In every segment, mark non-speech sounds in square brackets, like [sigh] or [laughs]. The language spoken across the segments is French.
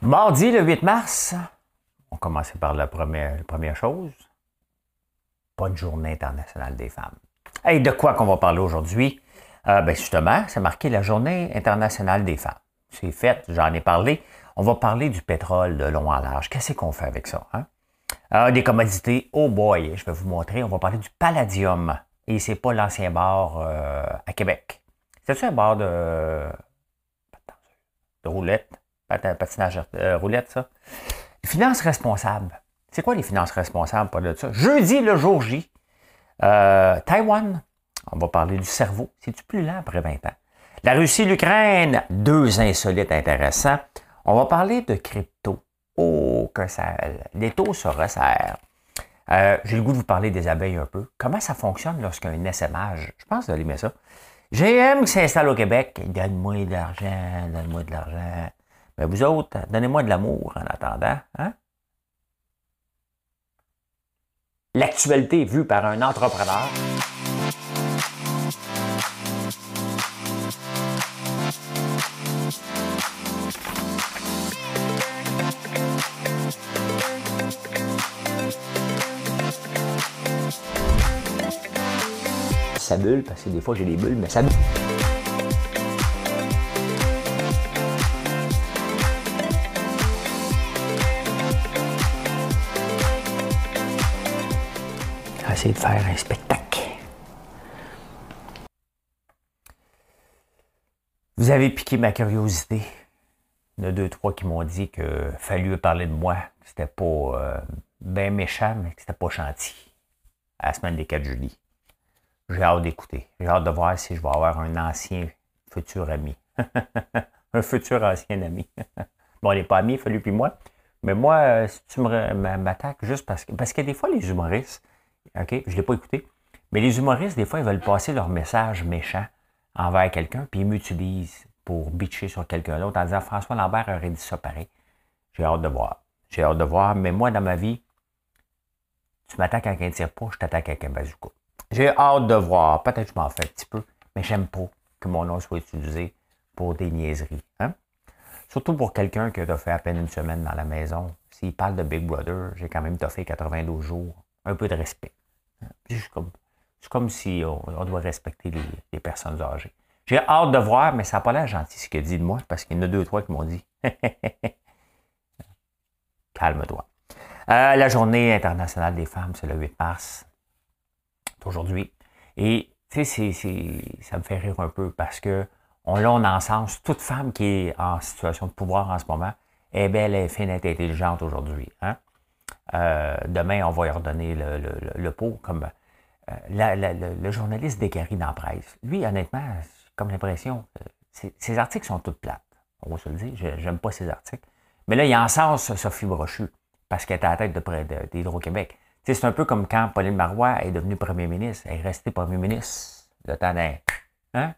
Mardi, le 8 mars, on commence par la première, première chose. Bonne journée internationale des femmes. Et de quoi qu'on va parler aujourd'hui? Euh, ben justement, c'est marqué la journée internationale des femmes. C'est fait, j'en ai parlé. On va parler du pétrole de long en large. Qu'est-ce qu'on fait avec ça? Hein? Euh, des commodités, oh boy, je vais vous montrer. On va parler du palladium. Et c'est pas l'ancien bar euh, à Québec. C'est-tu un bar de, de roulette? Patinage euh, roulette, ça. Finances responsables. C'est quoi les finances responsables pour de ça? Jeudi, le jour J. Euh, Taïwan, on va parler du cerveau. C'est-tu plus lent après 20 ans? La Russie, l'Ukraine, deux insolites intéressants. On va parler de crypto. Oh, que ça. Les taux se resserrent. Euh, j'ai le goût de vous parler des abeilles un peu. Comment ça fonctionne lorsqu'un SMH, je pense que vous allez ça. GM qui s'installe au Québec, donne-moi de l'argent, donne-moi de l'argent. Mais vous autres, donnez-moi de l'amour en attendant. Hein? L'actualité vue par un entrepreneur. Ça bulle, parce que des fois j'ai des bulles, mais ça bulle. Essayer de faire un spectacle. Vous avez piqué ma curiosité. Il y en a deux, trois qui m'ont dit que fallu parler de moi, que c'était pas euh, bien méchant, mais que c'était pas gentil. À la semaine des 4 juillet. J'ai hâte d'écouter. J'ai hâte de voir si je vais avoir un ancien futur ami. [laughs] un futur ancien ami. [laughs] bon, on n'est pas amis, fallu puis moi. Mais moi, euh, si tu m'attaques juste parce que. Parce que des fois, les humoristes, OK? Je ne l'ai pas écouté. Mais les humoristes, des fois, ils veulent passer leur message méchant envers quelqu'un, puis ils m'utilisent pour bitcher sur quelqu'un d'autre en disant François Lambert aurait dit ça pareil. J'ai hâte de voir. J'ai hâte de voir. Mais moi, dans ma vie, tu m'attaques avec un tire pas, je t'attaque avec un bazooka. J'ai hâte de voir. Peut-être que je m'en fais un petit peu, mais j'aime pas que mon nom soit utilisé pour des niaiseries. Hein? Surtout pour quelqu'un qui a fait à peine une semaine dans la maison. S'il parle de Big Brother, j'ai quand même fait 92 jours. Un peu de respect. C'est comme, si on, doit respecter les, personnes âgées. J'ai hâte de voir, mais ça n'a pas l'air gentil ce qu'il dit de moi, parce qu'il y en a deux, trois qui m'ont dit. [laughs] Calme-toi. Euh, la journée internationale des femmes, c'est le 8 mars. aujourd'hui. Et tu sais, ça me fait rire un peu parce que on, là, on encense toute femme qui est en situation de pouvoir en ce moment est belle, est fine, est intelligente aujourd'hui. Hein? Euh, demain, on va y redonner le, pot comme euh, le journaliste décari dans la presse. Lui, honnêtement, comme l'impression, euh, ses articles sont toutes plates. On va se le dire, j'aime pas ses articles. Mais là, il sens Sophie Brochu, parce qu'elle est à la tête d'Hydro-Québec. C'est un peu comme quand Pauline Marois est devenue premier ministre. Elle est restée premier ministre le temps Hein?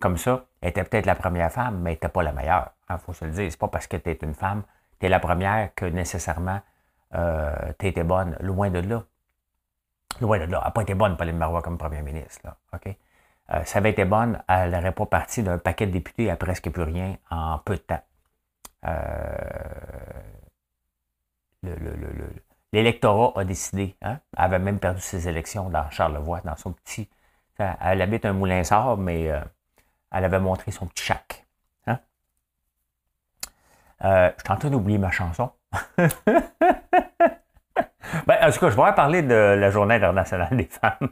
Comme ça, elle était peut-être la première femme, mais elle n'était pas la meilleure. Il hein, faut se le dire. C'est pas parce que tu es une femme, tu es la première que nécessairement euh, tu étais bonne, loin de là. Loin de là. Elle n'a pas été bonne, Pauline Marois, comme première ministre. OK? Euh, ça avait été bonne, elle n'aurait pas parti d'un paquet de députés à presque plus rien en peu de temps. Euh, l'électorat a décidé. Hein? Elle avait même perdu ses élections dans Charlevoix, dans son petit. Elle habite un moulin sort, mais elle avait montré son petit chac. Hein? je suis en train d'oublier ma chanson. [laughs] ben, en tout cas, je voudrais parler de la Journée internationale des femmes.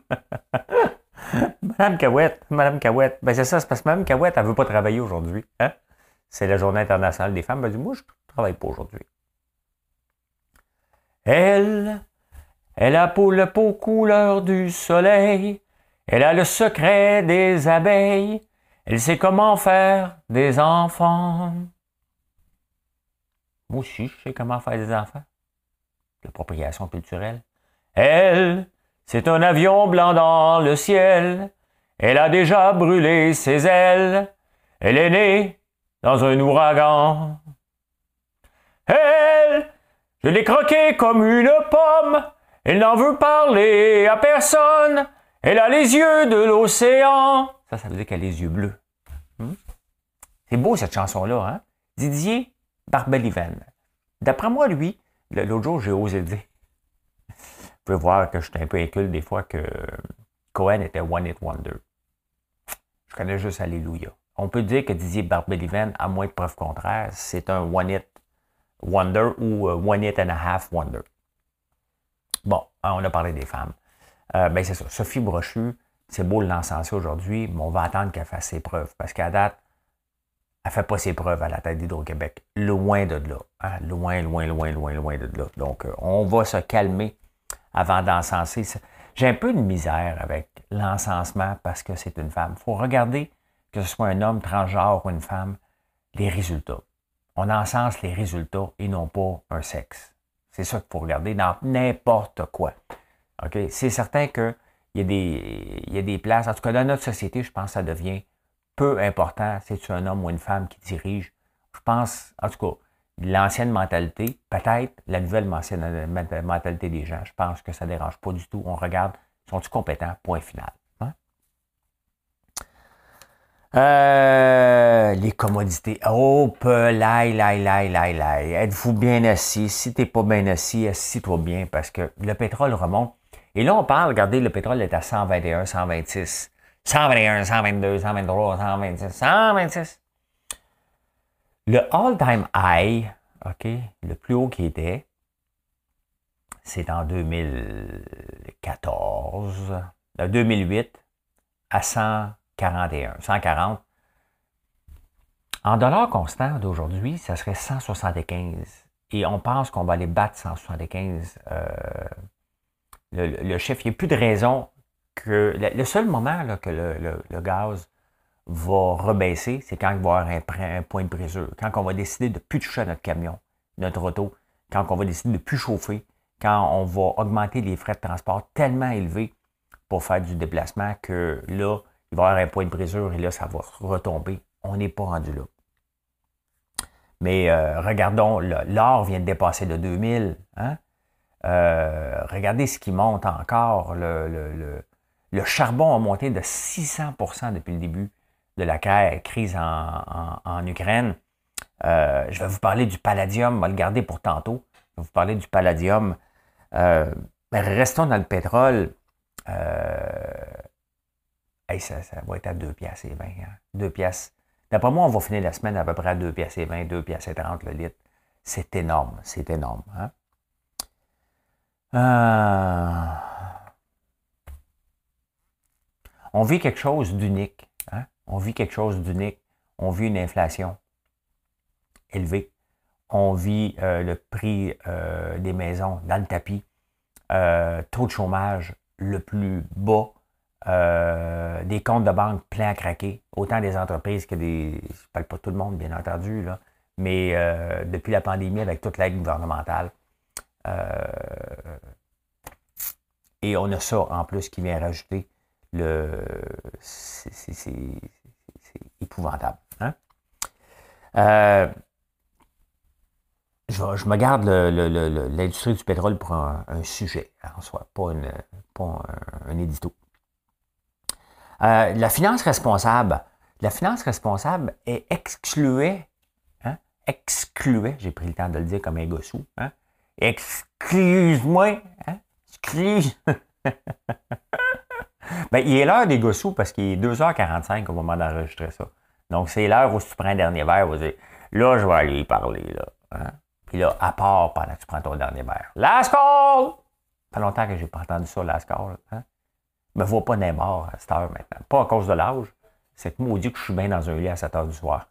[laughs] Madame Cahouette, Madame Cahouette. Ben, c'est ça, c'est parce que Madame Cahouette, elle ne veut pas travailler aujourd'hui. Hein? C'est la Journée internationale des femmes. Ben, moi, je ne travaille pas aujourd'hui. Elle, elle a pour le peau couleur du soleil. Elle a le secret des abeilles. Elle sait comment faire des enfants. Moi aussi, je sais comment faire des enfants. L'appropriation culturelle. Elle, c'est un avion blanc dans le ciel. Elle a déjà brûlé ses ailes. Elle est née dans un ouragan. Elle, je l'ai croquée comme une pomme. Elle n'en veut parler à personne. Elle a les yeux de l'océan. Ça, ça veut dire qu'elle a les yeux bleus. Hmm? C'est beau cette chanson-là, hein? Didier, Barbelliven. D'après moi, lui, l'autre jour, j'ai osé dire. Vous pouvez voir que je suis un peu inculte des fois que Cohen était One It Wonder. Je connais juste Alléluia. On peut dire que Didier Barbelliven, à moins de preuves contraires, c'est un One It Wonder ou euh, One It and a Half Wonder. Bon, on a parlé des femmes. Euh, ben c'est ça. Sophie Brochu, c'est beau l'encenser aujourd'hui, mais on va attendre qu'elle fasse ses preuves. Parce qu'à date, elle ne fait pas ses preuves à la tête d'Hydro-Québec. Loin de là. Hein. Loin, loin, loin, loin, loin de là. Donc, euh, on va se calmer avant d'encenser. J'ai un peu de misère avec l'encensement parce que c'est une femme. Il faut regarder, que ce soit un homme transgenre ou une femme, les résultats. On encense les résultats et non pas un sexe. C'est ça qu'il faut regarder dans n'importe quoi. C'est certain qu'il y, y a des places, en tout cas dans notre société, je pense que ça devient peu important si tu un homme ou une femme qui dirige? Je pense, en tout cas, l'ancienne mentalité, peut-être la nouvelle mentalité des gens, je pense que ça ne dérange pas du tout. On regarde, sont-ils compétents? Point final. Hein? Euh, les commodités. Oh, lai, lai, lai, lai, lai. Êtes-vous bien assis? Si tu pas bien assis, assis-toi bien parce que le pétrole remonte. Et là, on parle, regardez, le pétrole est à 121, 126. 121, 122, 123, 126, 126. Le all-time high, OK, le plus haut qui était, c'est en 2014, 2008 euh, à 141, 140. En dollars constants d'aujourd'hui, ça serait 175. Et on pense qu'on va aller battre 175. Euh, le, le, chiffre, il n'y a plus de raison que le, seul moment que le, gaz va rebaisser, c'est quand il va y avoir un, point de brisure, quand on va décider de ne plus toucher à notre camion, notre auto, quand on va décider de ne plus chauffer, quand on va augmenter les frais de transport tellement élevés pour faire du déplacement que là, il va y avoir un point de brisure et là, ça va retomber. On n'est pas rendu là. Mais euh, regardons, l'or vient de dépasser de 2000. Hein? Euh, regardez ce qui monte encore. le, le charbon a monté de 600% depuis le début de la crise en, Ukraine. Euh, je vais vous parler du palladium, on va le garder pour tantôt. Je vais vous parler du palladium. Euh, restons dans le pétrole. Euh, ça, va être à 2 piastres et 20. 2 hein. piastres. D'après moi, on va finir la semaine à peu près à 2 piastres et 20, 2 piastres et 30 le litre. C'est énorme, c'est énorme. Hein? On vit quelque chose d'unique. Hein? On vit quelque chose d'unique. On vit une inflation élevée. On vit euh, le prix euh, des maisons dans le tapis. Euh, taux de chômage le plus bas. des comptes de banque pleins à craquer. Autant des entreprises que des. Je ne parle pas tout le monde, bien entendu, mais depuis la pandémie, avec toute l'aide gouvernementale. et on a ça en plus qui vient rajouter c'est, épouvantable. Hein? Euh, je, me garde l'industrie du pétrole pour un, sujet en soi, pas, un, édito. Euh, la finance responsable. La finance responsable est excluée, hein? excluée, j'ai pris le temps de le dire comme un gossou, hein? excuse-moi, hein? excuse. [laughs] Ben, il est l'heure des gossous parce qu'il est 2h45 au moment d'enregistrer ça. Donc, c'est l'heure où tu prends un dernier verre, vous dire, là, je vais aller parler, là. Hein. Puis là, à part pendant que tu prends ton dernier verre. Last call! Ça fait longtemps que je n'ai pas entendu ça, last call. Hein? Je me vois pas Neymar à cette heure maintenant. Pas à cause de l'âge. C'est que dit que je suis bien dans un lit à 7 heures du soir.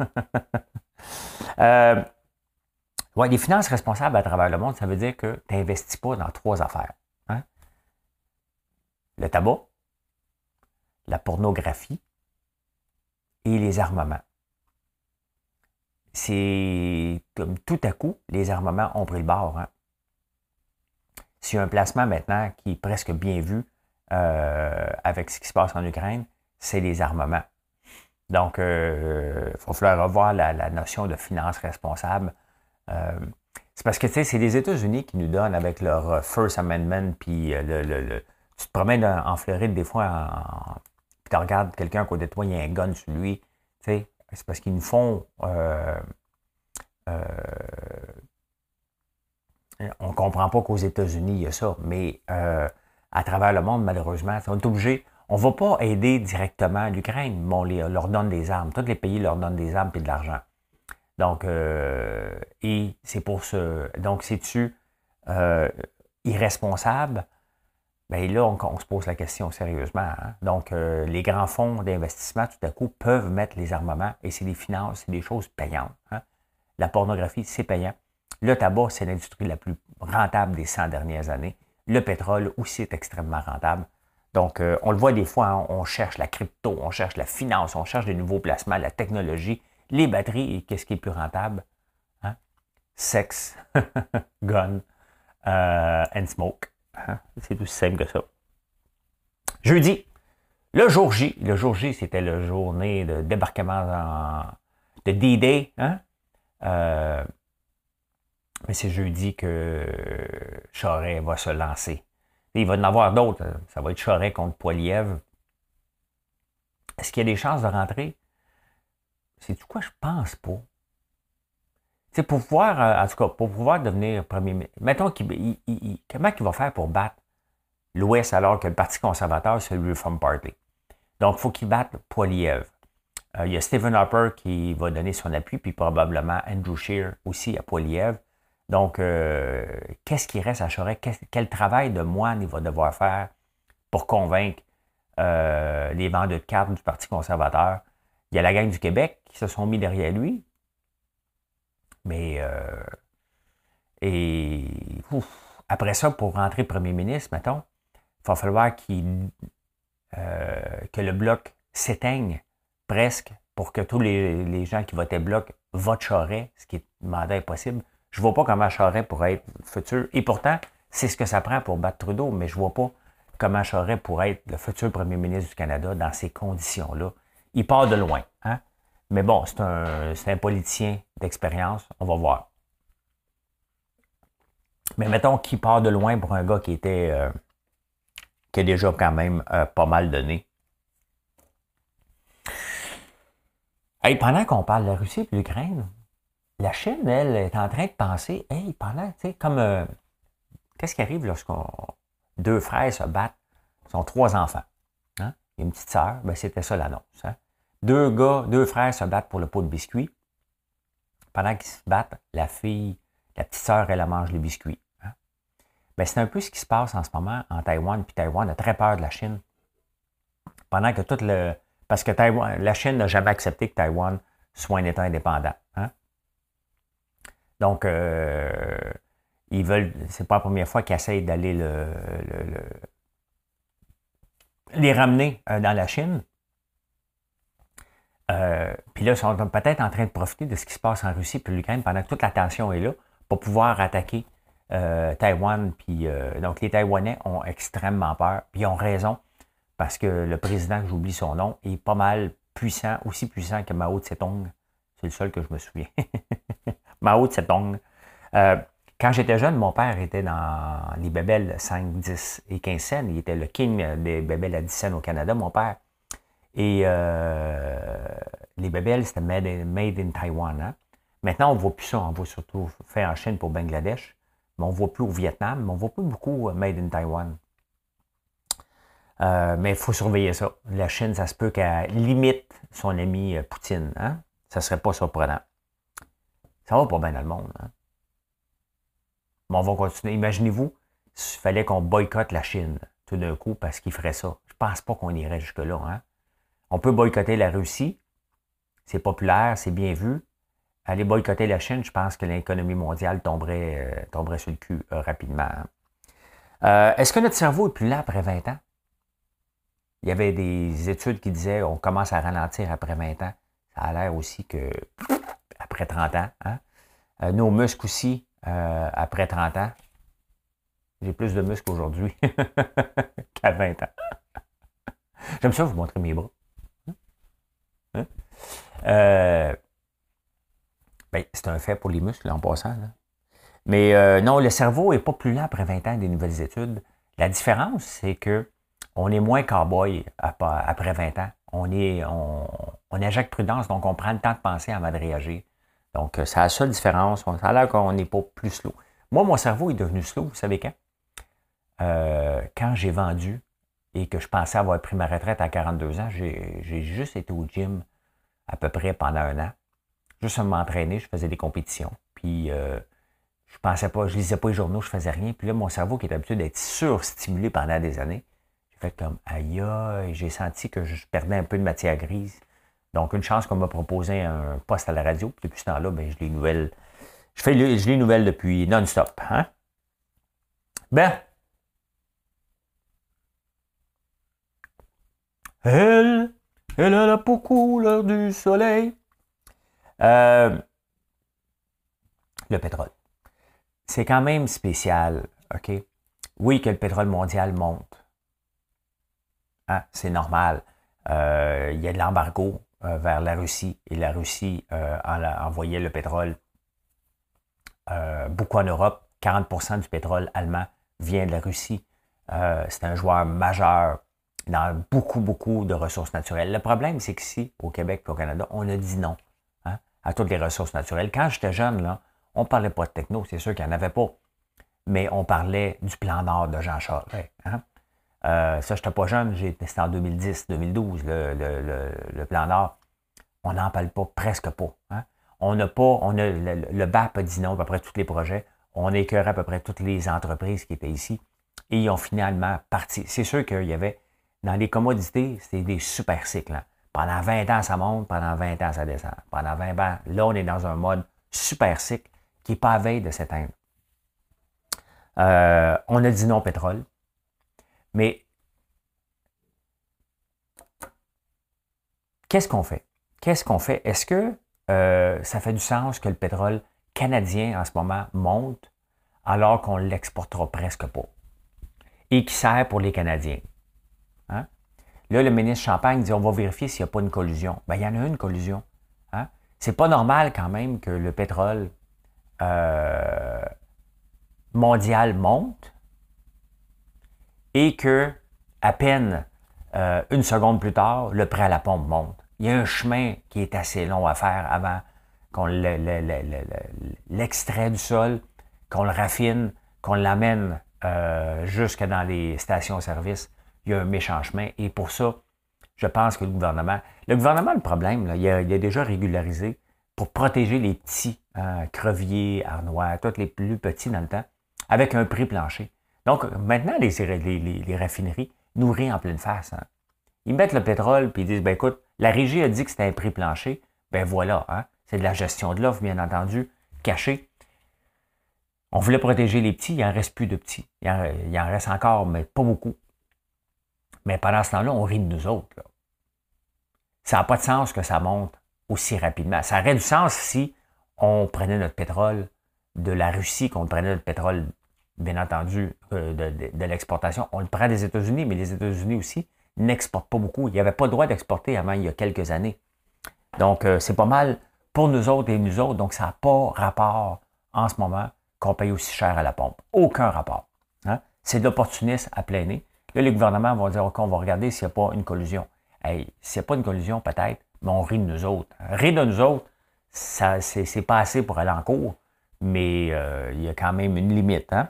[laughs] euh, ouais, les finances responsables à travers le monde, ça veut dire que tu n'investis pas dans trois affaires. Hein? Le tabac, la pornographie et les armements. C'est comme tout à coup, les armements ont pris le bord. Hein. A un placement maintenant qui est presque bien vu euh, avec ce qui se passe en Ukraine, c'est les armements. Donc, il euh, va falloir revoir la, notion de finance responsable. Euh, c'est parce que, c'est les États-Unis qui nous donnent avec leur First Amendment, puis le, tu te promènes en Floride des fois puis tu regardes quelqu'un à côté de toi, il y a un gun sur lui, c'est parce qu'ils nous font euh, euh, on ne comprend pas qu'aux États-Unis, il y a ça, mais euh, à travers le monde, malheureusement, on est obligé. On ne va pas aider directement l'Ukraine, mais on leur donne des armes. Tous les pays leur donnent des armes et de l'argent. Donc, et c'est pour ce. Donc, c'est-tu irresponsable? Bien là, on, se pose la question sérieusement. Hein. Donc, les grands fonds d'investissement, tout à coup, peuvent mettre les armements et c'est des finances, c'est des choses payantes. Hein. La pornographie, c'est payant. Le tabac, c'est l'industrie la plus rentable des 100 dernières années. Le pétrole aussi est extrêmement rentable. Donc, euh, on le voit des fois, hein, on cherche la crypto, on cherche la finance, on cherche des nouveaux placements, la technologie, les batteries, et qu'est-ce qui est plus rentable? Sexe, [laughs] gun euh, and smoke. Hein? C'est aussi simple que ça. Jeudi, le jour J. Le jour J, c'était la journée de débarquement de D-Day. Hein? Euh, mais c'est jeudi que Charret va se lancer. il va y en avoir d'autres. Ça va être Charret contre Poiliev. Est-ce qu'il y a des chances de rentrer? C'est du quoi? Je pense pas. C'est pour pouvoir, euh, en tout cas, pour pouvoir devenir premier ministre. Mettons qu'il, comment il va faire pour battre l'Ouest alors que le Parti conservateur, c'est le Reform Party? Donc, il faut qu'il batte Poiliev. Euh, il y a Stephen Harper qui va donner son appui, puis probablement Andrew Scheer aussi à Poiliev. Donc, euh, qu'est-ce qui reste à Charest? Quel, travail de moine il va devoir faire pour convaincre les vendeurs de cartes du Parti conservateur? Il y a la gang du Québec qui se sont mis derrière lui. Mais, euh, et après ça, pour rentrer premier ministre, mettons, il va falloir qu'il, que le bloc s'éteigne presque pour que tous les, gens qui votaient bloc votent Charest, ce qui est demandé impossible. Je ne vois pas comment Charest pourrait être futur. Et pourtant, c'est ce que ça prend pour battre Trudeau, mais je ne vois pas comment Charest pourrait être le futur premier ministre du Canada dans ces conditions-là. Il part de loin. Hein? Mais bon, c'est un, un politicien d'expérience. On va voir. Mais mettons qu'il part de loin pour un gars qui était euh, qui a déjà quand même euh, pas mal donné. Hey, pendant qu'on parle de la Russie et de l'Ukraine, la Chine, elle, est en train de penser, hey, pendant, tu sais, comme, euh, qu'est-ce qui arrive lorsqu'on, deux frères se battent, ils ont trois enfants, hein? Une petite sœur, ben c'était ça l'annonce, hein? Deux gars, deux frères se battent pour le pot de biscuits. Pendant qu'ils se battent, la fille, la petite sœur, elle, mange les biscuits. Hein? Ben, c'est un peu ce qui se passe en ce moment en Taïwan, puis Taïwan a très peur de la Chine. Pendant que tout le. Parce que Taïwan, la Chine n'a jamais accepté que Taïwan soit un État indépendant. Hein? Donc, euh, ils veulent, c'est pas la première fois qu'ils essayent d'aller le, les ramener euh, dans la Chine. Euh, puis là, ils sont peut-être en train de profiter de ce qui se passe en Russie puis l'Ukraine pendant que toute la tension est là pour pouvoir attaquer Taïwan. Puis, donc, les Taïwanais ont extrêmement peur, puis ils ont raison, parce que le président, j'oublie son nom, est pas mal puissant, aussi puissant que Mao Tse-tung. C'est le seul que je me souviens. [laughs] Mao Tse-tung. Euh, quand j'étais jeune, mon père était dans les bébelles 5, 10 et 15 cents. Il était le king des bébelles à 10 cents au Canada, mon père. Et euh, les bébelles, c'était made, in Taiwan. Hein. Maintenant, on ne voit plus ça. On voit surtout fait en Chine pour Bangladesh. Mais on ne voit plus au Vietnam. Mais on ne voit plus beaucoup euh, made in Taiwan. mais il faut surveiller ça. La Chine, ça se peut qu'elle limite son ami Poutine. Hein? Ça ne serait pas surprenant. Ça va pas bien dans le monde. Hein? Mais on va continuer. Imaginez-vous s'il fallait qu'on boycotte la Chine tout d'un coup parce qu'il ferait ça. Je pense pas qu'on irait jusque-là. Hein? On peut boycotter la Russie. C'est populaire, c'est bien vu. Aller boycotter la Chine, je pense que l'économie mondiale tomberait, euh, tomberait sur le cul euh, rapidement. Euh, est-ce que notre cerveau est plus là après 20 ans? Il y avait des études qui disaient on commence à ralentir après 20 ans. Ça a l'air aussi que après 30 ans. Hein? Nos muscles aussi, après 30 ans. J'ai plus de muscles aujourd'hui [laughs] qu'à 20 ans. J'aime ça vous montrer mes bras. Hein? Euh, ben, c'est un fait pour les muscles en passant. Mais non, le cerveau n'est pas plus lent après 20 ans des nouvelles études. La différence, c'est que on est moins cowboy après 20 ans. On est, on, on prudence, donc on prend le temps de penser avant de réagir. Donc, euh, c'est la seule différence. Ça a l'air qu'on n'est pas plus slow. Moi, mon cerveau est devenu slow, vous savez quand? Euh, quand j'ai vendu et que je pensais avoir pris ma retraite à 42 ans, j'ai juste été au gym à peu près pendant un an. Juste à m'entraîner, je faisais des compétitions. Puis euh, je pensais pas, je lisais pas les journaux, je faisais rien. Puis là, mon cerveau qui est habitué d'être surstimulé pendant des années, j'ai fait comme aïe, j'ai senti que je perdais un peu de matière grise. Donc, une chance qu'on m'a proposé un poste à la radio. Puis depuis ce temps-là, ben, je les nouvelles. Je fais je les nouvelles depuis non-stop. Hein? Ben. Elle, elle a la peau couleur du soleil. Euh, le pétrole. C'est quand même spécial, OK? Oui, que le pétrole mondial monte. Hein? C'est normal. Euh, il y a de l'embargo euh, vers la Russie et la Russie euh, envoyait le pétrole beaucoup en Europe. 40% du pétrole allemand vient de la Russie. c'est un joueur majeur dans beaucoup, beaucoup de ressources naturelles. Le problème, c'est qu'ici, au Québec et au Canada, on a dit non hein, à toutes les ressources naturelles. Quand j'étais jeune, là, on ne parlait pas de techno, c'est sûr qu'il n'y en avait pas. Mais on parlait du plan Nord de Jean Charest. Hein. Euh, ça, je n'étais pas jeune, c'était en 2010-2012, le, plan Nord. On n'en parle pas, presque pas. Hein. On n'a pas, on a, le, BAP a dit non à peu près tous les projets. On a écœuré à peu près toutes les entreprises qui étaient ici. Et ils ont finalement parti. C'est sûr qu'il y avait, dans les commodités, c'était des super cycles. Hein. Pendant 20 ans, ça monte, pendant 20 ans, ça descend. Pendant 20 ans, là, on est dans un mode super cycle qui n'est pas à veille de s'éteindre. Euh, on a dit non au pétrole. Mais qu'est-ce qu'on fait? Qu'est-ce qu'on fait? Est-ce que euh, ça fait du sens que le pétrole canadien en ce moment monte alors qu'on ne l'exportera presque pas et qui sert pour les Canadiens? Là, le ministre Champagne dit on va vérifier s'il n'y a pas une collusion. Bien, il y en a une collusion. Hein? C'est pas normal quand même que le pétrole euh, mondial monte et que à peine euh, une seconde plus tard, le prêt à la pompe monte. Il y a un chemin qui est assez long à faire avant qu'on l'extrait du sol, qu'on le raffine, qu'on l'amène euh, jusque dans les stations-service. Il y a un méchant chemin. Et pour ça, je pense que le gouvernement. Le gouvernement, le problème, il, a, déjà régularisé pour protéger les petits, hein, creviers, arnois, tous les plus petits dans le temps, avec un prix plancher. Donc, maintenant, les, raffineries nourrissent en pleine face. Hein. Ils mettent le pétrole puis ils disent, ben écoute, la régie a dit que c'était un prix plancher. Ben voilà, hein. c'est de la gestion de l'offre, bien entendu, cachée. On voulait protéger les petits, il n'en reste plus de petits. Il en, reste encore, mais pas beaucoup. Mais pendant ce temps-là, on rit de nous autres. Ça n'a pas de sens que ça monte aussi rapidement. Ça aurait du sens si on prenait notre pétrole de la Russie, qu'on prenait notre pétrole bien entendu, euh, de, l'exportation. On le prend des États-Unis, mais les États-Unis aussi n'exportent pas beaucoup. Il n'y avait pas le droit d'exporter avant il y a quelques années. Donc, euh, c'est pas mal pour nous autres et nous autres. Donc, ça n'a pas rapport en ce moment qu'on paye aussi cher à la pompe. Aucun rapport. Hein. C'est de l'opportunisme à plein nez. Là, les gouvernements vont dire, OK, on va regarder s'il n'y a pas une collusion. Hey, s'il n'y a pas une collusion, peut-être, mais on rit de nous autres. Rire de nous autres, ça, c'est, pas assez pour aller en cours, mais euh, il y a quand même une limite. Hein?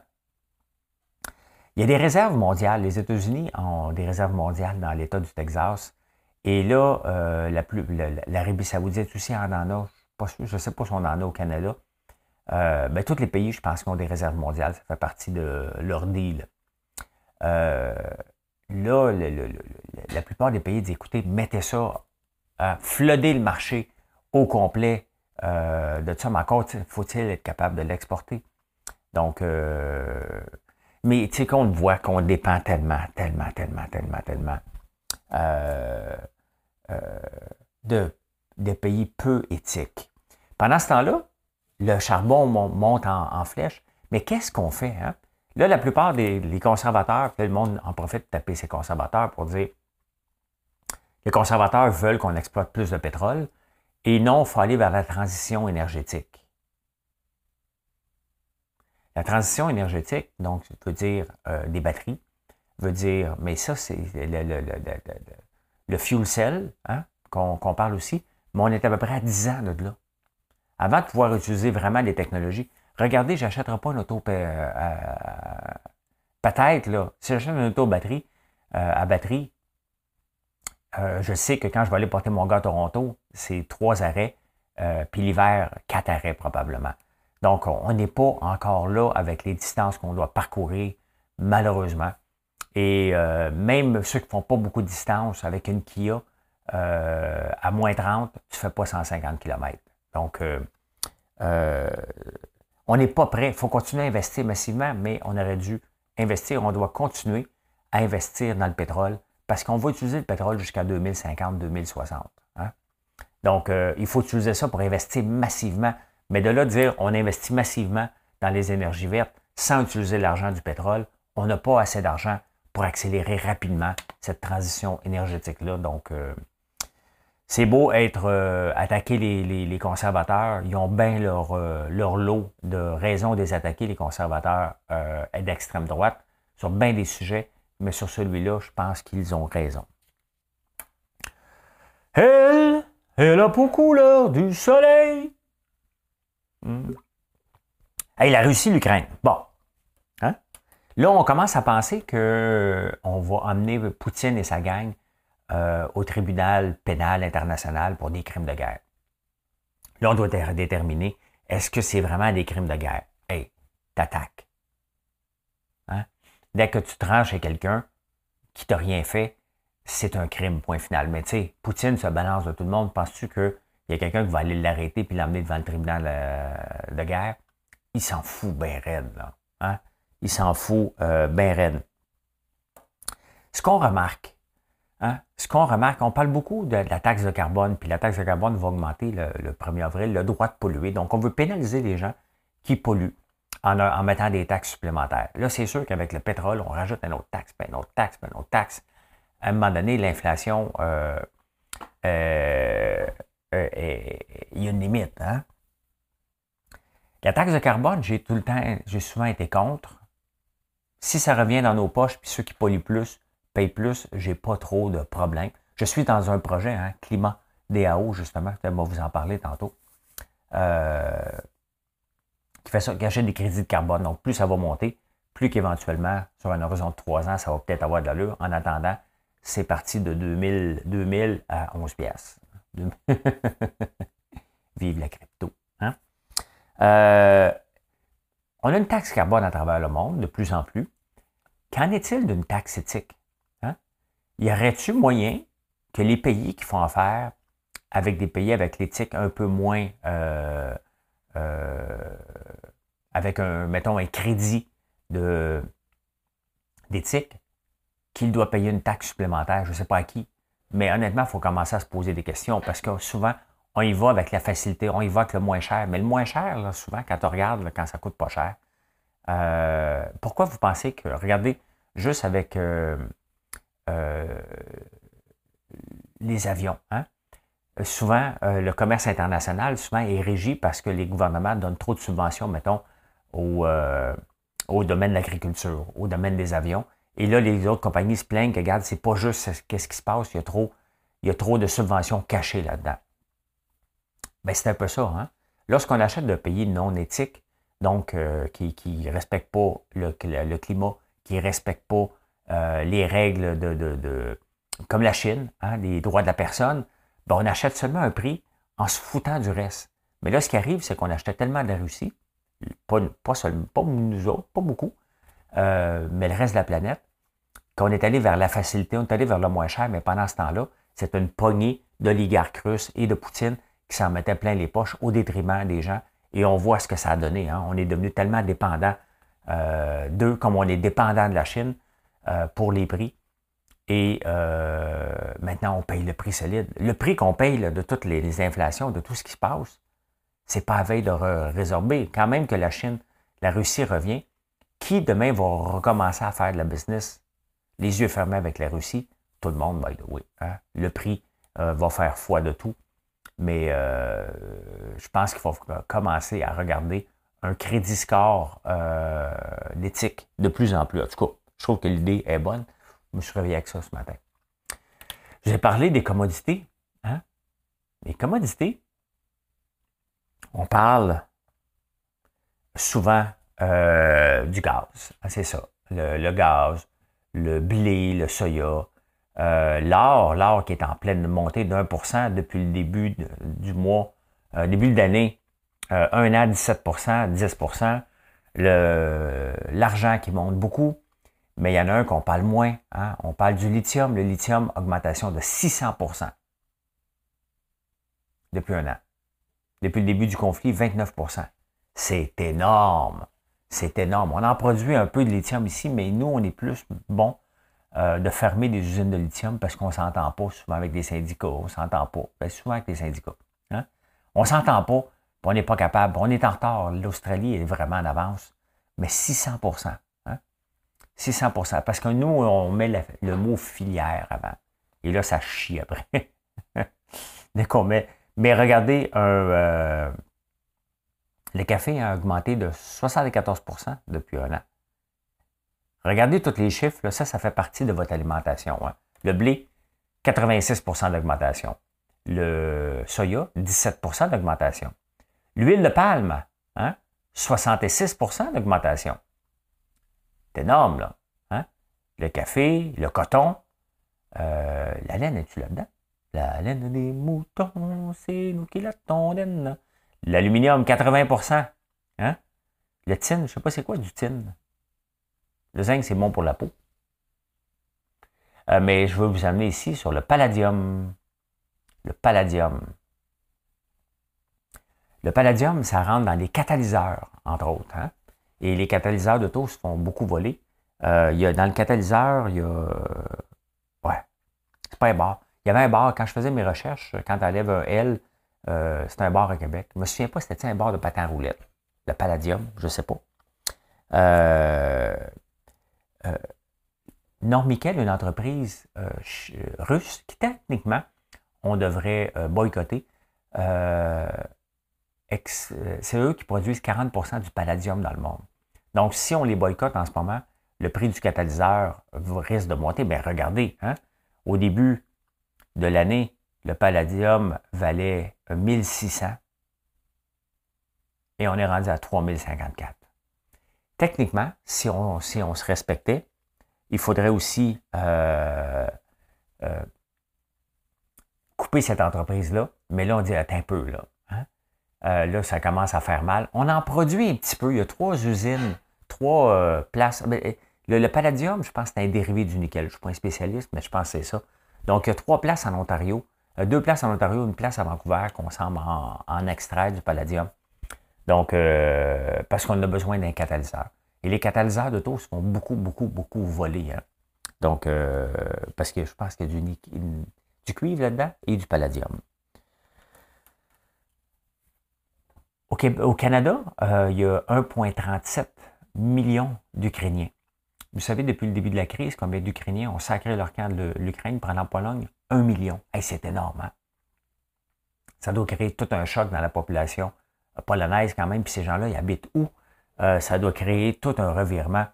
Il y a des réserves mondiales. Les États-Unis ont des réserves mondiales dans l'État du Texas. Et là, euh, l'Arabie saoudite aussi en a. Je ne sais pas si on en a au Canada. Euh, ben, tous les pays, je pense, qui ont des réserves mondiales. Ça fait partie de leur deal. Euh, là, la plupart des pays disent, écoutez, mettez ça, floodez le marché au complet de ça, mais encore faut-il être capable de l'exporter? Donc, mais tu sais qu'on voit qu'on dépend tellement, tellement, tellement, tellement, tellement euh, euh, de, pays peu éthiques. Pendant ce temps-là, le charbon monte en, flèche. Mais qu'est-ce qu'on fait? Hein? Là, la plupart des conservateurs, le monde en profite de taper ces conservateurs pour dire les conservateurs veulent qu'on exploite plus de pétrole et non, il faut aller vers la transition énergétique. La transition énergétique, donc, veut dire euh, des batteries, veut dire, mais ça, c'est le, fuel cell hein, qu'on parle aussi, mais on est à peu près à 10 ans de là. Avant de pouvoir utiliser vraiment les technologies, regardez, j'achèterai pas une auto peut-être, là, si j'achète une auto batterie, à batterie, je sais que quand je vais aller porter mon gars à Toronto, c'est trois arrêts, puis l'hiver, quatre arrêts probablement. Donc, on n'est pas encore là avec les distances qu'on doit parcourir, malheureusement. Et euh, même ceux qui ne font pas beaucoup de distance avec une Kia, euh, à moins 30, tu ne fais pas 150 km. Donc, euh, on n'est pas prêt. Il faut continuer à investir massivement, mais on aurait dû investir. On doit continuer à investir dans le pétrole parce qu'on va utiliser le pétrole jusqu'à 2050-2060. Hein. Donc, il faut utiliser ça pour investir massivement mais de là dire on investit massivement dans les énergies vertes sans utiliser l'argent du pétrole, on n'a pas assez d'argent pour accélérer rapidement cette transition énergétique-là. Donc, euh, c'est beau être euh, attaqué les, conservateurs. Ils ont bien leur, euh, leur lot de raisons de les attaquer, les conservateurs d'extrême droite, sur bien des sujets, mais sur celui-là, je pense qu'ils ont raison. Elle, elle a pour couleur du soleil Hmm. la Russie, l'Ukraine. Bon. Hein? Là, on commence à penser qu'on va emmener Poutine et sa gang euh, au tribunal pénal international pour des crimes de guerre. Là, on doit déterminer est-ce que c'est vraiment des crimes de guerre? Hey, t'attaques. Hein? Dès que tu tranches chez quelqu'un qui t'a rien fait, c'est un crime, point final. Mais tu sais, Poutine se balance de tout le monde. Penses-tu que il y a quelqu'un qui va aller l'arrêter puis l'emmener devant le tribunal euh, de guerre, il s'en fout bien raide. Là. Hein? Il s'en fout euh, bien raide. Ce qu'on remarque? Ce qu'on remarque, on parle beaucoup de, la taxe de carbone, puis la taxe de carbone va augmenter le, 1er avril, le droit de polluer. Donc, on veut pénaliser les gens qui polluent en, mettant des taxes supplémentaires. Là, c'est sûr qu'avec le pétrole, on rajoute une autre taxe, puis une autre taxe, puis une autre taxe. À un moment donné, l'inflation euh, euh, il y a une limite. Hein? La taxe de carbone, j'ai tout le temps, j'ai souvent été contre. Si ça revient dans nos poches, puis ceux qui polluent plus payent plus, j'ai pas trop de problèmes. Je suis dans un projet, hein, climat DAO, justement, je vais vous en parler tantôt, euh, qui fait ça, qui achète des crédits de carbone. Donc, plus ça va monter, plus qu'éventuellement, sur un horizon de trois ans, ça va peut-être avoir de l'allure. En attendant, c'est parti de 2000, 2000 à 11 pièces. [laughs] Vive la crypto. Hein? Euh, on a une taxe carbone à travers le monde, de plus en plus. Qu'en est-il d'une taxe éthique? Y aurait-il moyen que les pays qui font affaire avec des pays avec l'éthique un peu moins, euh, euh, avec un, mettons, un crédit d'éthique, qu'il doit payer une taxe supplémentaire, je ne sais pas à qui, mais honnêtement, il faut commencer à se poser des questions parce que souvent, on y va avec la facilité, on y va avec le moins cher. Mais le moins cher, souvent, quand on regarde, quand ça coûte pas cher, euh, pourquoi vous pensez que, regardez, juste avec euh, les avions, hein? souvent, le commerce international, souvent, est régi parce que les gouvernements donnent trop de subventions, mettons, au, au domaine de l'agriculture, au domaine des avions. Et là, les autres compagnies se plaignent que, regarde, c'est pas juste qu'est-ce qui se passe, il y a trop, il y a trop de subventions cachées là-dedans. Ben, c'est un peu ça. Hein? Lorsqu'on achète de pays non éthiques, donc euh, qui ne respectent pas le, climat, qui ne respectent pas euh, les règles de, de, comme la Chine, hein, les droits de la personne, ben, on achète seulement un prix en se foutant du reste. Mais là, ce qui arrive, c'est qu'on achetait tellement de la Russie, pas, pas seulement, pas nous autres, pas beaucoup, euh, mais le reste de la planète, qu'on est allé vers la facilité, on est allé vers le moins cher, mais pendant ce temps-là, c'est une poignée d'oligarques russes et de Poutine qui s'en mettaient plein les poches au détriment des gens. Et on voit ce que ça a donné. Hein. On est devenu tellement dépendant euh, d'eux, comme on est dépendant de la Chine euh, pour les prix. Et euh, maintenant, on paye le prix solide. Le prix qu'on paye de toutes les, inflations, de tout ce qui se passe, c'est pas à veille de résorber. Quand même que la Chine, la Russie revient, qui demain va recommencer à faire de la business les yeux fermés avec la Russie, tout le monde, by the way, hein, le prix euh, va faire foi de tout. Mais je pense qu'il faut commencer à regarder un crédit score d'éthique de plus en plus. En tout cas, je trouve que l'idée est bonne. Je me suis réveillé avec ça ce matin. J'ai parlé des commodités. Hein? Les commodités, on parle souvent du gaz. Ah, c'est ça. Le, gaz, le blé, le soya, l'or, l'or qui est en pleine montée pour cent depuis le début du mois, début de l'année, un an 17% 10% l'argent qui monte beaucoup, mais il y en a un qu'on parle moins. Hein. On parle du lithium. Le lithium, augmentation de 600% depuis un an. Depuis le début du conflit, 29% C'est énorme. C'est énorme. On en produit un peu de lithium ici, mais nous, on est plus bon euh, de fermer des usines de lithium parce qu'on ne s'entend pas souvent avec des syndicats. On s'entend pas. Ben, souvent avec les syndicats. Hein. On ne s'entend pas, on n'est pas capable. On est en retard. L'Australie est vraiment en avance. Mais 600 600% Parce que nous, on met le, mot filière avant. Et là, ça chie après. [laughs] Dès qu'on. Mais regardez, euh, le café a augmenté de 74% depuis un an. Regardez tous les chiffres, ça, ça fait partie de votre alimentation. Hein. Le blé, 86% d'augmentation. Le soya, 17% d'augmentation. L'huile de palme, hein? 66% d'augmentation. C'est énorme, là. Hein? Le café, le coton, euh, la laine, es-tu là-dedans? La laine des moutons, c'est nous qui la tondenne. L'aluminium, 80% hein? Le tin, je ne sais pas c'est quoi du tin. Le zinc, c'est bon pour la peau. Euh, mais je veux vous amener ici sur le palladium. Le palladium. Le palladium, ça rentre dans les catalyseurs, entre autres. Hein? Et les catalyseurs de taux se font beaucoup voler. Euh, a, dans le catalyseur, il y a. ouais. C'est pas un bar. Il y avait un bar, quand je faisais mes recherches, quand tu enlèves un L, euh, c'était un bar à Québec. Je me souviens pas, c'était un bar de patin roulette. Le Palladium, je sais pas. Euh, euh, une entreprise russe qui techniquement, on devrait boycotter. Euh, c'est eux qui produisent 40% du palladium dans le monde. Donc, si on les boycotte en ce moment, le prix du catalyseur risque de monter. Bien, regardez, hein, au début de l'année, le palladium valait 1600 et on est rendu à 3054. Techniquement, si on, si on se respectait, il faudrait aussi euh, euh, couper cette entreprise-là. Mais là, on dit, attends un peu, là. Euh, là, ça commence à faire mal. On en produit un petit peu. Il y a trois usines, trois euh, places. Eh, le, palladium, je pense c'est un dérivé du nickel. Je ne suis pas un spécialiste, mais je pense que c'est ça. Donc, il y a trois places en Ontario. Euh, deux places en Ontario, une place à Vancouver qu'on semble en, extrait du palladium. Donc, parce qu'on a besoin d'un catalyseur. Et les catalyseurs d'auto se font beaucoup, beaucoup, beaucoup voler. Hein. Donc, parce que je pense qu'il y a du, cuivre là-dedans et du palladium. Au, Canada, euh, il y a 1,37 million d'Ukrainiens. Vous savez, depuis le début de la crise, combien d'Ukrainiens ont sacré leur camp de l'Ukraine, prenant Pologne? Un million. c'est énorme. Hein? Ça doit créer tout un choc dans la population polonaise quand même. Puis ces gens-là, ils habitent où? Euh, ça doit créer tout un revirement.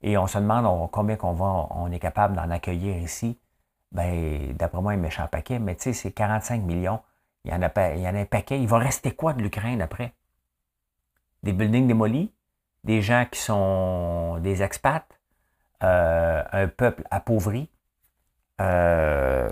Et on se demande combien qu'on va, on est capable d'en accueillir ici? Ben, d'après moi, un méchant paquet, mais tu sais, c'est 45 millions. Il y, en a, il y en a un paquet. Il va rester quoi de l'Ukraine après? des buildings démolis, des gens qui sont des expats, euh, un peuple appauvri. Euh,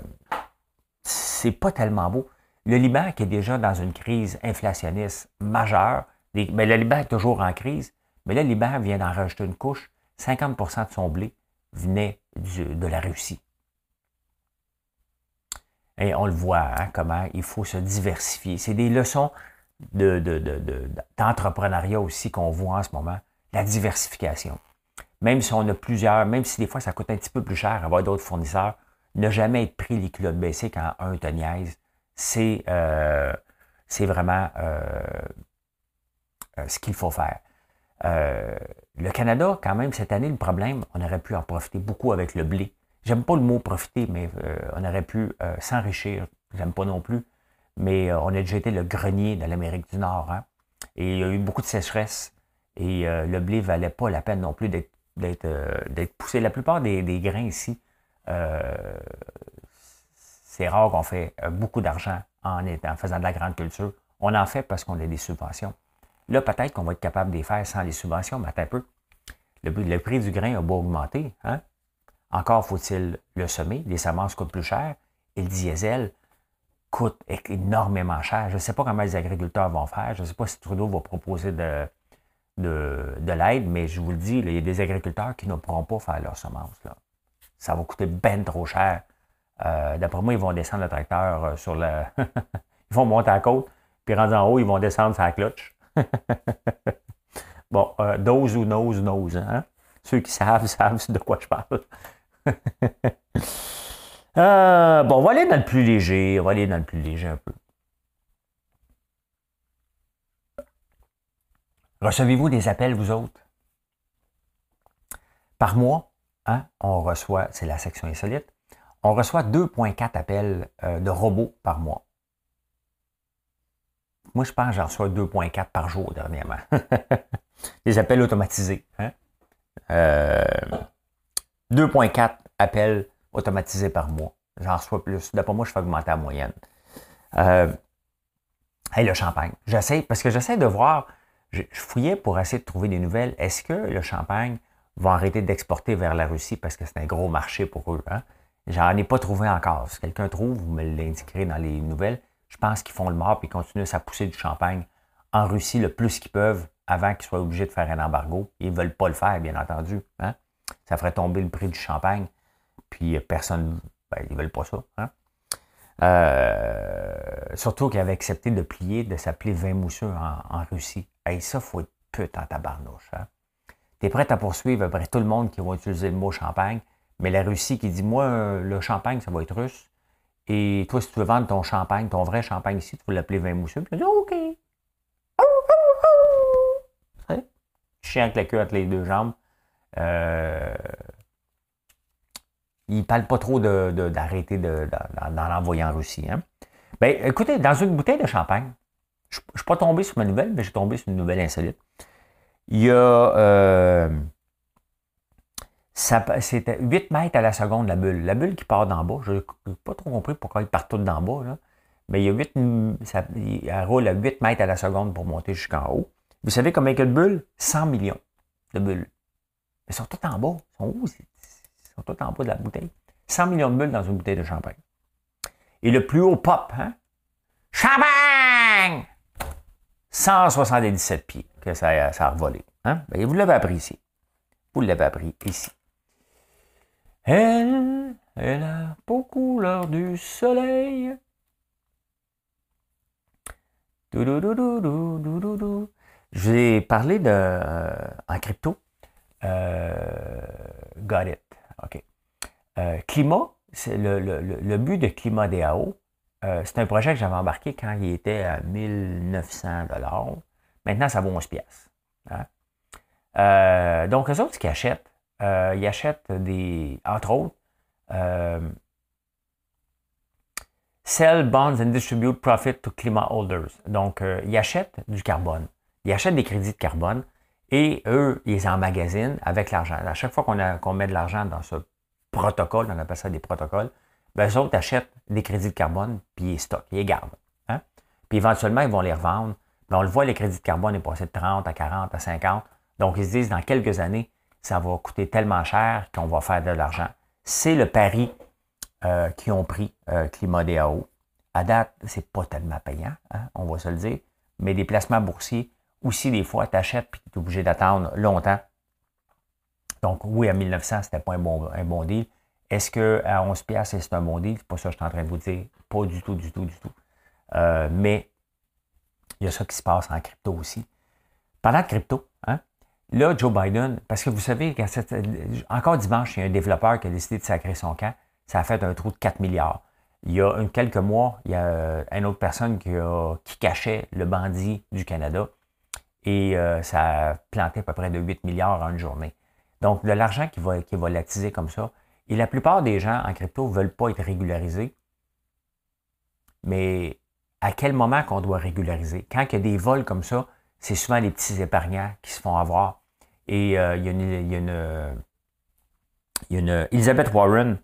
c'est pas tellement beau. Le Liban qui est déjà dans une crise inflationniste majeure, mais le Liban est toujours en crise, mais le Liban vient d'en rajouter une couche. 50% de son blé venait de la Russie. Et on le voit, hein, comment il faut se diversifier. C'est des leçons d'entrepreneuriat de, aussi qu'on voit en ce moment, la diversification. Même si on a plusieurs, même si des fois ça coûte un petit peu plus cher avoir d'autres fournisseurs, ne jamais être pris les culottes baissées quand un te niaise, c'est euh, vraiment euh, euh, ce qu'il faut faire. le Canada, quand même, cette année, le problème, on aurait pu en profiter beaucoup avec le blé. J'aime pas le mot profiter, mais on aurait pu s'enrichir. J'aime pas non plus mais euh, on a déjà été le grenier de l'Amérique du Nord. Hein. Et il y a eu beaucoup de sécheresse. Et euh, le blé ne valait pas la peine non plus d'être euh, poussé. La plupart des, grains ici, c'est rare qu'on fait beaucoup d'argent en, faisant de la grande culture. On en fait parce qu'on a des subventions. Là, peut-être qu'on va être capable de les faire sans les subventions, mais un peu. Le, prix du grain a beau augmenter. Hein? Encore faut-il le semer. Les semences coûtent plus cher. Et le diesel coûte énormément cher. Je ne sais pas comment les agriculteurs vont faire. Je ne sais pas si Trudeau va proposer de, de, l'aide, mais je vous le dis, il y a des agriculteurs qui ne pourront pas faire leurs semences. Là. Ça va coûter ben trop cher. Euh, d'après moi, ils vont descendre le tracteur euh, sur le. [laughs] ils vont monter à la côte, puis rendu en haut, ils vont descendre sur la cloche. [laughs] bon, euh, dose ou nose, nose. Hein? Ceux qui savent, [laughs] savent de quoi je parle. Bon, on va aller dans le plus léger. On va aller dans le plus léger un peu. Recevez-vous des appels, vous autres? Par mois, hein, on reçoit, c'est la section insolite, on reçoit 2,4 appels euh, de robots par mois. Moi, je pense que j'en reçois 2,4 par jour dernièrement. [laughs] des appels automatisés. 2,4 hein? euh, appels automatisés par mois. J'en reçois plus. D'après moi, je fais augmenter la moyenne. Euh, le champagne. J'essaie, parce que j'essaie de voir je, fouillais pour essayer de trouver des nouvelles. Est-ce que le champagne va arrêter d'exporter vers la Russie parce que c'est un gros marché pour eux? Hein? J'en ai pas trouvé encore. Si quelqu'un trouve, vous me l'indiquerez dans les nouvelles. Je pense qu'ils font le mort et continuent à pousser du champagne en Russie le plus qu'ils peuvent avant qu'ils soient obligés de faire un embargo. Ils ne veulent pas le faire, bien entendu. Hein? Ça ferait tomber le prix du champagne. Puis personne, ben, ils ne veulent pas ça. Hein? Euh, surtout qu'ils avaient accepté de plier, de s'appeler vin mousseux en Russie. Hey, ça, faut être pute en tabarnouche. Hein? Tu es prêt à poursuivre après tout le monde qui va utiliser le mot champagne, mais la Russie qui dit Moi, le champagne, ça va être russe. Et toi, si tu veux vendre ton champagne, ton vrai champagne ici, tu veux l'appeler vin mousseux. Puis tu dis OK. Chien avec la queue entre les deux jambes. Euh, il ne parle pas trop d'arrêter de, d'en envoyer en Russie. Hein? Ben, écoutez, dans une bouteille de champagne, je ne suis pas tombé sur ma nouvelle, mais j'ai tombé sur une nouvelle insolite. Il y a. Euh, c'était 8 mètres à la seconde, la bulle. La bulle qui part d'en bas, je n'ai pas trop compris pourquoi il part tout d'en bas. Là. Mais il y a 8, ça, elle roule à 8 mètres à la seconde pour monter jusqu'en haut. Vous savez combien il y a de bulles? 100 millions de bulles. Elles sont toutes en bas. Elles sont où? Sont toutes en bas de la bouteille. 100 millions de bulles dans une bouteille de champagne. Et le plus haut pop, hein? Champagne! 177 pieds que ça, ça a revolé. Hein? Ben, vous l'avez appris ici. Vous l'avez appris ici. Elle, elle a beaucoup l'heure du soleil. Je vais parler de, euh, en crypto. Euh, got it. OK. Euh, climat, c'est le, le, le, but de Climat DAO, euh, c'est un projet que j'avais embarqué quand il était à 1900 Maintenant, ça vaut 11 pièces. Hein. Euh, donc, eux autres, ce qu'ils achètent, ils achètent des, entre autres, Sell bonds and distribute profit to climate holders. Donc, ils achètent du carbone. Ils achètent des crédits de carbone et eux, ils emmagasinent avec l'argent. À chaque fois qu'on met de l'argent dans ce protocole, on appelle ça des protocoles, ben, eux autres achètent des crédits de carbone, puis ils stockent, ils les gardent. Hein? Puis éventuellement, ils vont les revendre. Mais on le voit, les crédits de carbone est passé de 30 à 40 à 50. Donc, ils se disent, dans quelques années, ça va coûter tellement cher qu'on va faire de l'argent. C'est le pari euh, ont pris euh, Climat DAO. À date, c'est pas tellement payant, hein, on va se le dire. Mais des placements boursiers, aussi, des fois, tu achètes puis tu es obligé d'attendre longtemps. Donc, oui, à 1900, c'était pas un bon, un bon deal. Est-ce qu'à 11 pièces c'est un bon deal? C'est pas ça que je suis en train de vous dire. Pas du tout, du tout, du tout. Euh, mais il y a ça qui se passe en crypto aussi. Parlant de crypto, hein, là, Joe Biden, parce que vous savez, encore dimanche, il y a un développeur qui a décidé de sacrer son camp. Ça a fait un trou de 4 milliards. Il y a quelques mois, il y a une autre personne qui, cachait le bandit du Canada et euh, ça a planté à peu près de 8 milliards en une journée. Donc, de l'argent qui va, qui va l'attiser comme ça, et la plupart des gens en crypto ne veulent pas être régularisés. Mais à quel moment qu'on doit régulariser? Quand il y a des vols comme ça, c'est souvent les petits épargnants qui se font avoir. Et euh, il, y a une, il, une, Elizabeth Warren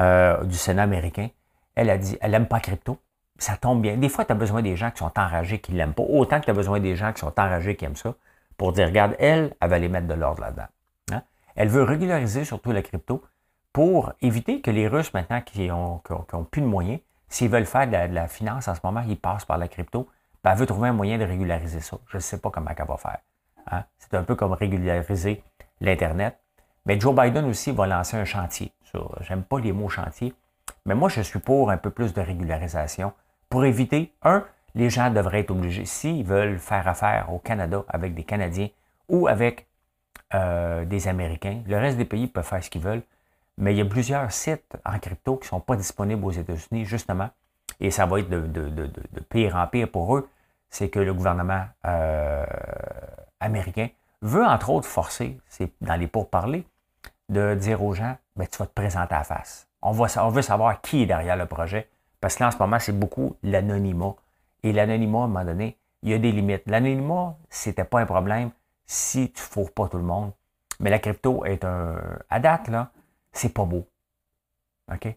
euh, du Sénat américain. Elle a dit, elle n'aime pas crypto. Ça tombe bien. Des fois, tu as besoin des gens qui sont enragés, qui ne l'aiment pas, autant que tu as besoin des gens qui sont enragés, qui aiment ça, pour dire, regarde, elle, elle va les mettre de l'ordre là-dedans. Hein? Elle veut régulariser surtout la crypto pour éviter que les Russes, maintenant, qui n'ont plus de moyens, s'ils veulent faire de la, finance en ce moment, ils passent par la crypto, elle veut trouver un moyen de régulariser ça. Je ne sais pas comment elle va faire. Hein? C'est un peu comme régulariser l'Internet. Mais Joe Biden aussi va lancer un chantier. J'aime pas les mots chantier, mais moi, je suis pour un peu plus de régularisation pour éviter, un, les gens devraient être obligés, s'ils veulent faire affaire au Canada avec des Canadiens ou avec euh, des Américains, le reste des pays peuvent faire ce qu'ils veulent, mais il y a plusieurs sites en crypto qui ne sont pas disponibles aux États-Unis, justement, et ça va être de, pire en pire pour eux, c'est que le gouvernement euh, américain veut, entre autres, forcer, c'est dans les pourparlers, de dire aux gens, ben, tu vas te présenter à face. On, on veut savoir qui est derrière le projet, parce que là, en ce moment, c'est beaucoup l'anonymat. Et l'anonymat, à un moment donné, il y a des limites. L'anonymat, c'était pas un problème si tu ne fourres pas tout le monde. Mais la crypto est un. À date, là, c'est pas beau. OK?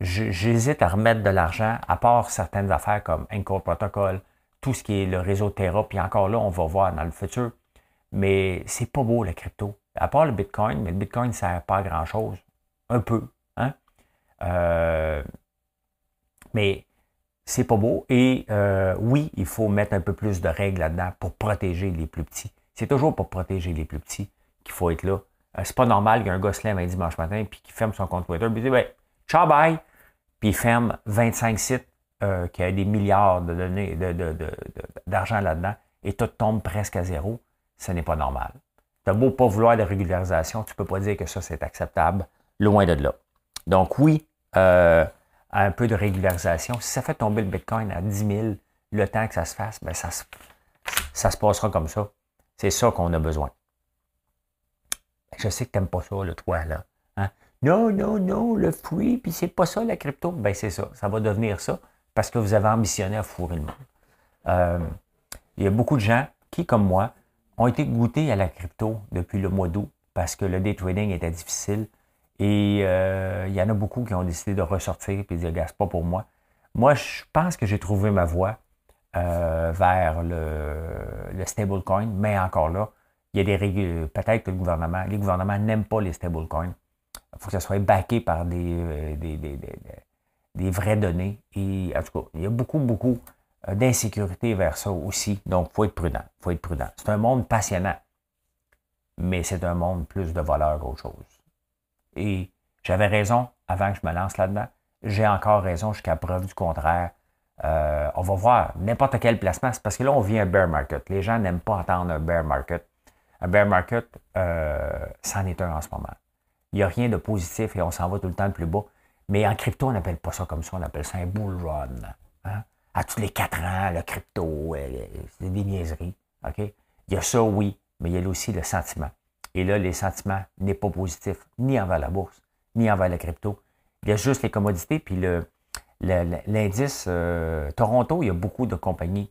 J'hésite à remettre de l'argent, à part certaines affaires comme Encore Protocol, tout ce qui est le réseau Terra, puis encore là, on va voir dans le futur. Mais c'est pas beau, la crypto. À part le Bitcoin, mais le Bitcoin ne sert pas à grand-chose. Un peu. Hein? Euh, mais c'est pas beau. Et euh, oui, il faut mettre un peu plus de règles là-dedans pour protéger les plus petits. C'est toujours pour protéger les plus petits qu'il faut être là. Euh, c'est pas normal qu'un gars se lève un dimanche matin puis qu'il ferme son compte Twitter puis il dit ben, ciao bye, puis il ferme 25 sites euh, qui a des milliards de données, d'argent là-dedans et tout tombe presque à zéro. Ce n'est pas normal. Tu as beau pas vouloir de régularisation, tu peux pas dire que ça c'est acceptable, loin de là. Donc oui, euh, un peu de régularisation. Si ça fait tomber le Bitcoin à 10 000, le temps que ça se fasse, ben ça, ça se passera comme ça. C'est ça qu'on a besoin. Je sais que tu n'aimes pas ça, le toi, là. Hein? Non, non, non, le fruit, puis c'est pas ça la crypto. Ben c'est ça. Ça va devenir ça parce que vous avez ambitionné à fourrer le monde. Euh, il y a beaucoup de gens qui, comme moi, ont été goûtés à la crypto depuis le mois d'août parce que le day trading était difficile. Et euh, il y en a beaucoup qui ont décidé de ressortir et de dire, gars, pas pour moi. Moi, je pense que j'ai trouvé ma voie euh, vers le, le stablecoin, mais encore là, il y a des règles, peut-être que le gouvernement, les gouvernements n'aiment pas les stablecoins. Il faut que ça soit backé par des, euh, des, des, des, vraies données. Et en tout cas, il y a beaucoup, beaucoup d'insécurité vers ça aussi. Donc, il faut être prudent. faut être prudent. C'est un monde passionnant, mais c'est un monde plus de valeur qu'autre chose. Et j'avais raison avant que je me lance là-dedans. J'ai encore raison jusqu'à preuve du contraire. Euh, on va voir n'importe quel placement. C'est parce que là, on vit un bear market. Les gens n'aiment pas entendre un bear market. Un bear market, euh, c'en est un en ce moment. Il n'y a rien de positif et on s'en va tout le temps le plus bas. Mais en crypto, on n'appelle pas ça comme ça. On appelle ça un bull run. Hein. À tous les quatre ans, le crypto, euh, c'est des niaiseries. Il y a ça, oui, mais il y a aussi le sentiment. Et là, les sentiments n'est pas positif, ni envers la bourse, ni envers la crypto. Il y a juste les commodités, puis le, l'indice euh, Toronto, il y a beaucoup de compagnies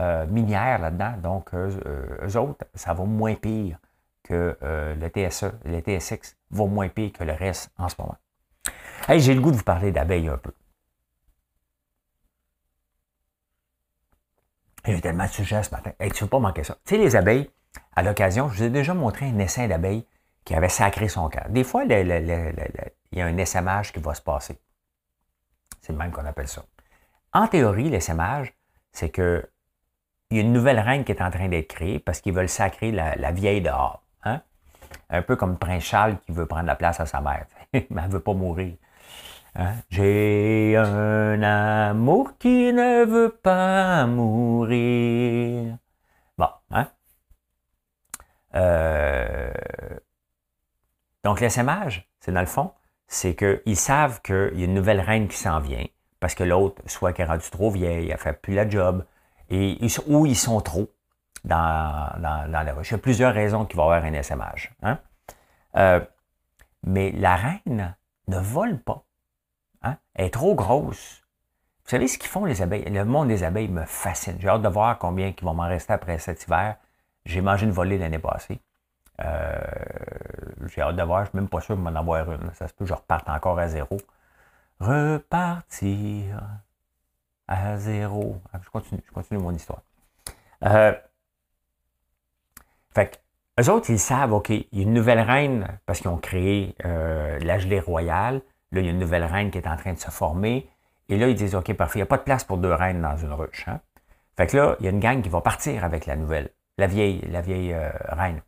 euh, minières là-dedans, donc eux, autres, ça va moins pire que euh, le TSE, le TSX va moins pire que le reste en ce moment. Hey, j'ai le goût de vous parler d'abeilles un peu. Il y a tellement de sujets ce matin. Hey, tu ne veux pas manquer ça. Tu sais, les abeilles, à l'occasion, je vous ai déjà montré un essaim d'abeilles qui avait sacré son cœur. Des fois, il y a un essaimage qui va se passer. C'est le même qu'on appelle ça. En théorie, l'essaimage, c'est que il y a une nouvelle reine qui est en train d'être créée parce qu'ils veulent sacrer la, vieille dehors. Hein? Un peu comme Prince Charles qui veut prendre la place à sa mère. [laughs] Mais elle ne veut pas mourir. Hein? J'ai un amour qui ne veut pas mourir. Bon, hein? Euh, donc, l'essaimage, c'est dans le fond, c'est qu'ils savent qu'il y a une nouvelle reine qui s'en vient, parce que l'autre, soit qu'elle est rendue trop vieille, elle fait plus la job, et, ou ils sont trop dans, la ruche. Il y a plusieurs raisons qu'il va y avoir un essaimage. Hein. Euh, mais la reine ne vole pas. Hein. Elle est trop grosse. Vous savez ce qu'ils font les abeilles? Le monde des abeilles me fascine. J'ai hâte de voir combien qui vont m'en rester après cet hiver. J'ai mangé une volée l'année passée. Euh, j'ai hâte de voir. Je suis même pas sûr de m'en avoir une. Ça se peut que je reparte encore à zéro. Repartir. à zéro. Ah, je continue, je continue mon histoire. Euh, fait que, eux autres, ils savent, OK, il y a une nouvelle reine, parce qu'ils ont créé euh, la gelée royale. Là, il y a une nouvelle reine qui est en train de se former. Et là, ils disent, OK, parfait, il n'y a pas de place pour deux reines dans une ruche. Hein? Fait que là, il y a une gang qui va partir avec la nouvelle, la vieille, la vieille euh, reine.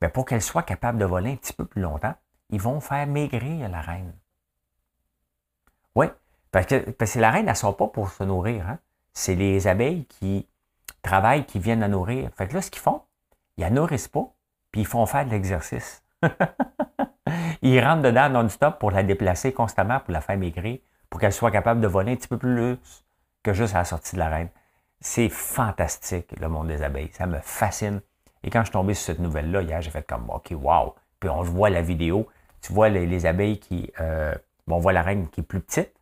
Mais pour qu'elle soit capable de voler un petit peu plus longtemps, ils vont faire maigrir la reine. Oui, parce que, parce la reine, elle ne sort pas pour se nourrir. Hein? C'est les abeilles qui travaillent, qui viennent la nourrir. Fait que là, ce qu'ils font, ils la nourrissent pas, puis ils font faire de l'exercice. [laughs] ils rentrent dedans non-stop pour la déplacer constamment, pour la faire maigrir, pour qu'elle soit capable de voler un petit peu plus que juste à la sortie de la reine. C'est fantastique, le monde des abeilles. Ça me fascine. Et quand je suis tombé sur cette nouvelle-là hier, j'ai fait comme OK, wow. Puis on voit la vidéo. Tu vois les, abeilles qui. Euh, on voit la reine qui est plus petite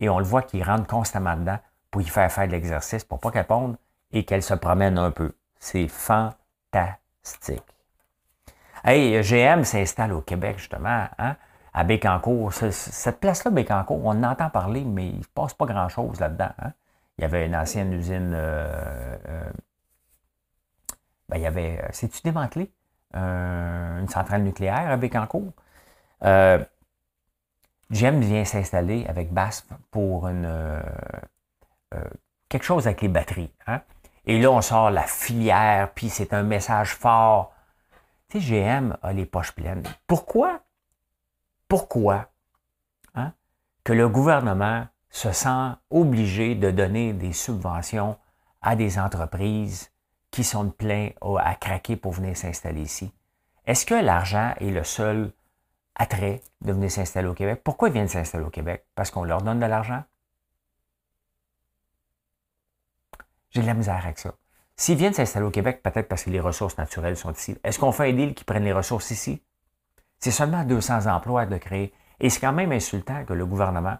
et on le voit qui rentre constamment dedans pour y faire faire de l'exercice pour pas qu'elle ponde et qu'elle se promène un peu. C'est fantastique. Hey, GM s'installe au Québec, justement, hein, à Bécancourt. Cette place-là, Bécancourt, on en entend parler, mais il ne se passe pas grand-chose là-dedans. Hein? Il y avait une ancienne usine. Euh, euh, ben, il y avait. Euh, c'est-tu démantelé? une centrale nucléaire à Bécancourt. GM vient s'installer avec BASF pour une, quelque chose avec les batteries. Hein? Et là, on sort la filière, puis c'est un message fort. Tu sais, GM a les poches pleines. Pourquoi? Pourquoi hein, que le gouvernement se sent obligé de donner des subventions à des entreprises qui sont de plein à craquer pour venir s'installer ici? Est-ce que l'argent est le seul attrait de venir s'installer au Québec? Pourquoi ils viennent s'installer au Québec? Parce qu'on leur donne de l'argent? J'ai de la misère avec ça. S'ils viennent s'installer au Québec, peut-être parce que les ressources naturelles sont ici. Est-ce qu'on fait un deal qui prenne les ressources ici? C'est seulement 200 emplois de créer. Et c'est quand même insultant que le gouvernement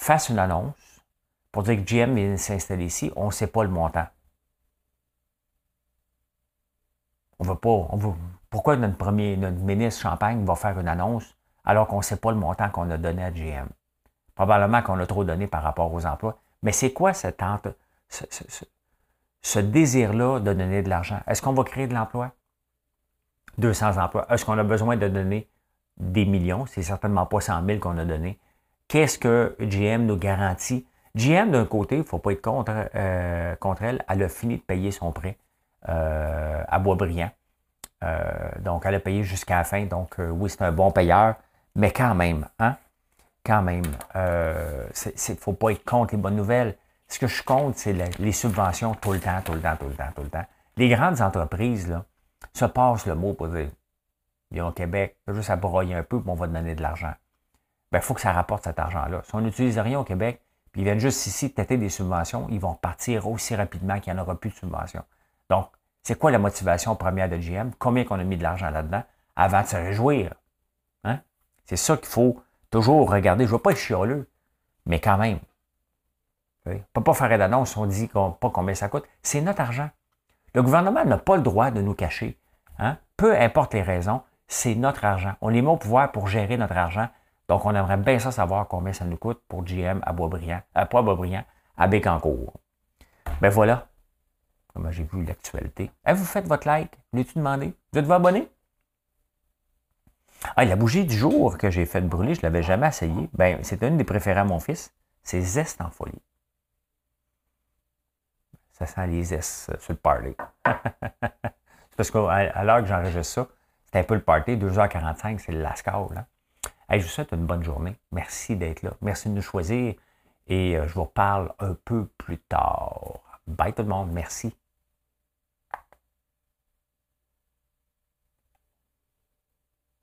fasse une annonce pour dire que GM vient s'installer ici. On ne sait pas le montant. On veut pas. pourquoi notre premier, notre ministre Champagne va faire une annonce alors qu'on ne sait pas le montant qu'on a donné à GM? Probablement qu'on a trop donné par rapport aux emplois. Mais c'est quoi cette, ce, désir-là de donner de l'argent? Est-ce qu'on va créer de l'emploi? 200 emplois. Est-ce qu'on a besoin de donner des millions? C'est certainement pas 100 000 qu'on a donné. Qu'est-ce que GM nous garantit? GM, d'un côté, il ne faut pas être contre, euh, contre elle, elle a fini de payer son prêt euh, à Boisbriand. Euh, donc, elle a payé jusqu'à la fin. Donc, oui, c'est un bon payeur, mais quand même, hein? Quand même, il ne faut pas être contre les bonnes nouvelles. Ce que je compte, c'est les subventions tout le temps, tout le temps, tout le temps, tout le temps. Les grandes entreprises, là, se passent le mot pour dire ils au Québec, juste à broyer un peu, puis on va donner de l'argent. Ben, il faut que ça rapporte cet argent-là. Si on n'utilise rien au Québec, puis ils viennent juste ici têter des subventions, ils vont partir aussi rapidement qu'il n'y en aura plus de subventions. Donc, c'est quoi la motivation première de GM? Combien qu'on a mis de l'argent là-dedans avant de se réjouir? Hein? C'est ça qu'il faut toujours regarder. Je ne veux pas être chialeux, mais quand même, on ne peut pas faire d'annonce, on dit pas combien ça coûte. C'est notre argent. Le gouvernement n'a pas le droit de nous cacher. Hein? Peu importe les raisons, c'est notre argent. On est mis au pouvoir pour gérer notre argent. Donc, on aimerait bien ça savoir combien ça nous coûte pour GM à Boisbriand, à pas Boisbriand, à Bécancourt. Ben voilà. Comment j'ai vu l'actualité. vous faites votre like? L'as-tu demandé? Vous êtes-vous abonné? Ah, la bougie du jour que j'ai fait brûler, je ne l'avais jamais essayé. Ben, c'est une des préférées à mon fils. C'est Zest en folie. Ça sent les S euh, sur le party. [laughs] c'est parce qu'à l'heure que j'enregistre ça, c'est un peu le party. 2h45, c'est le lascar. Là. Je vous souhaite une bonne journée. Merci d'être là. Merci de nous choisir. Et euh, je vous reparle un peu plus tard. Bye tout le monde. Merci.